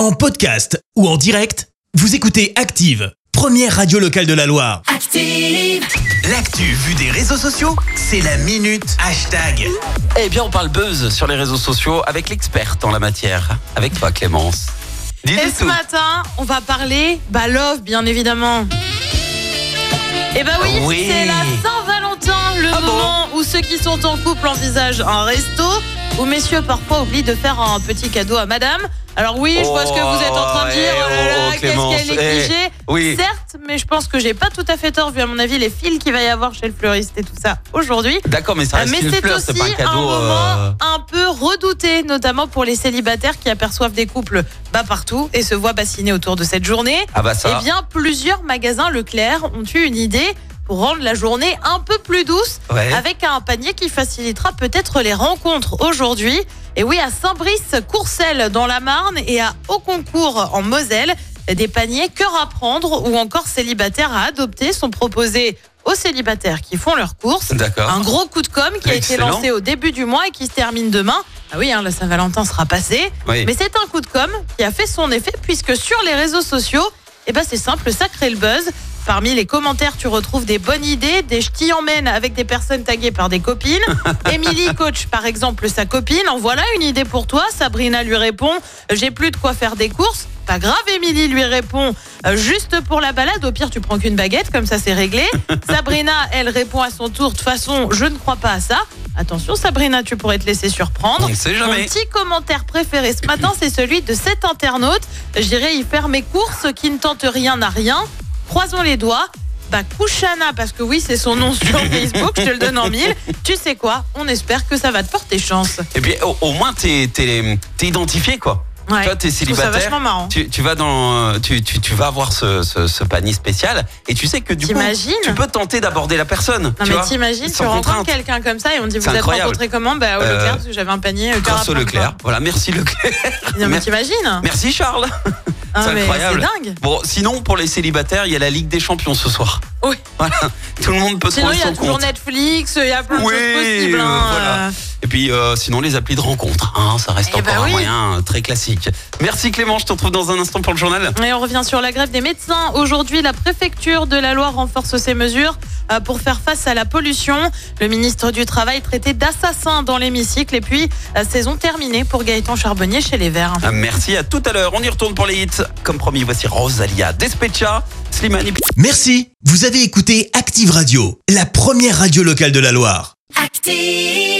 En podcast ou en direct, vous écoutez Active, première radio locale de la Loire. Active. L'actu vue des réseaux sociaux, c'est la minute hashtag. Eh bien, on parle buzz sur les réseaux sociaux avec l'experte en la matière, avec toi Clémence. Et Dis-nous ce tout. matin, on va parler bah love bien évidemment. Et bah oui, Oui. c'est la Saint-Valentin, où ceux qui sont en couple envisagent un resto, où messieurs parfois oublient de faire un petit cadeau à madame. Alors oui, je vois ce que vous êtes en train de dire. Oh, Oh eh, oh, qu'est-ce qu'elle est eh, cliché. oui. Certes, mais je pense que j'ai pas tout à fait tort vu à mon avis les fils qu'il va y avoir chez le fleuriste et tout ça aujourd'hui. D'accord, mais ça Euh, reste Mais une c'est fleur, aussi c'est pas un un, cadeau. moment euh, un peu redouté, notamment pour les célibataires qui aperçoivent des couples bas partout et se voient bassiner autour de cette journée. Ah bah ça. Eh bien, plusieurs magasins Leclerc ont eu une idée pour rendre la journée un peu plus douce Ouais. avec un panier qui facilitera peut-être les rencontres aujourd'hui. Et oui, à Saint-Brice-Courcelles dans la Marne et à Auconcourt en Moselle, des paniers cœur à prendre ou encore célibataires à adopter sont proposés aux célibataires qui font leurs courses. D'accord. Un gros coup de com qui a été lancé au début du mois et qui se termine demain. Ah oui, hein, la Saint-Valentin sera passé. Oui. Mais c'est un coup de com qui a fait son effet puisque sur les réseaux sociaux, eh ben c'est simple, ça crée le buzz. Parmi les commentaires, tu retrouves des bonnes idées, des ch'tis emmènent avec des personnes taguées par des copines. Émilie coach par exemple sa copine. En voilà une idée pour toi. Sabrina lui répond J'ai plus de quoi faire des courses. Pas grave, Émilie lui répond Euh, Juste pour la balade, au pire tu prends qu'une baguette, comme ça c'est réglé. Sabrina, elle répond à son tour De toute façon, je ne crois pas à ça. Attention Sabrina, tu pourrais te laisser surprendre. On ne sait Mon jamais. petit commentaire préféré ce matin, c'est celui de cet internaute. J'irai y faire mes courses, qui ne tente rien n'a rien. Croisons les doigts. Bah, Kouchana, parce que oui, c'est son nom sur Facebook, je te le donne en mille. Tu sais quoi? On espère que ça va te porter chance. Et puis au, au moins t'es t'es t'es identifié quoi. Ouais. Toi t'es ça célibataire. vachement marrant. Tu, tu vas dans tu, tu, tu vas avoir ce, ce, ce panier spécial et tu sais que du coup tu peux tenter d'aborder la personne. Non tu mais t'imagines, tu rencontres quelqu'un comme ça et on dit vous êtes rencontrés comment? Bah au Euh, Leclerc parce que j'avais un panier. euh, Grâce au Leclerc. Voilà, merci Leclerc. Non mais t'imagines? Merci Charles. Ah, c'est incroyable. C'est dingue. Bon, sinon pour les célibataires, il y a la Ligue des Champions ce soir. Oui. Voilà, tout le monde peut Sinon trouver il y a toujours compte. Netflix, il y a plein de Oui, choses possibles. euh, hein, voilà. Et puis euh, sinon les applis de rencontre, hein, ça reste Eh encore ben un oui. moyen euh, très classique. Merci Clément, je te retrouve dans un instant pour le journal. Et on revient sur la grève des médecins. Aujourd'hui, la préfecture de la Loire renforce ses mesures pour faire face à la pollution. Le ministre du Travail traité d'assassin dans l'hémicycle. Et puis, euh, saison terminée pour Gaëtan Charbonnier chez les Verts. Euh, Merci à tout à l'heure. On y retourne pour les hits. Comme promis, voici Rosalia, Despecha, Slimane et Merci, vous avez écouté Active Radio, la première radio locale de la Loire. Active.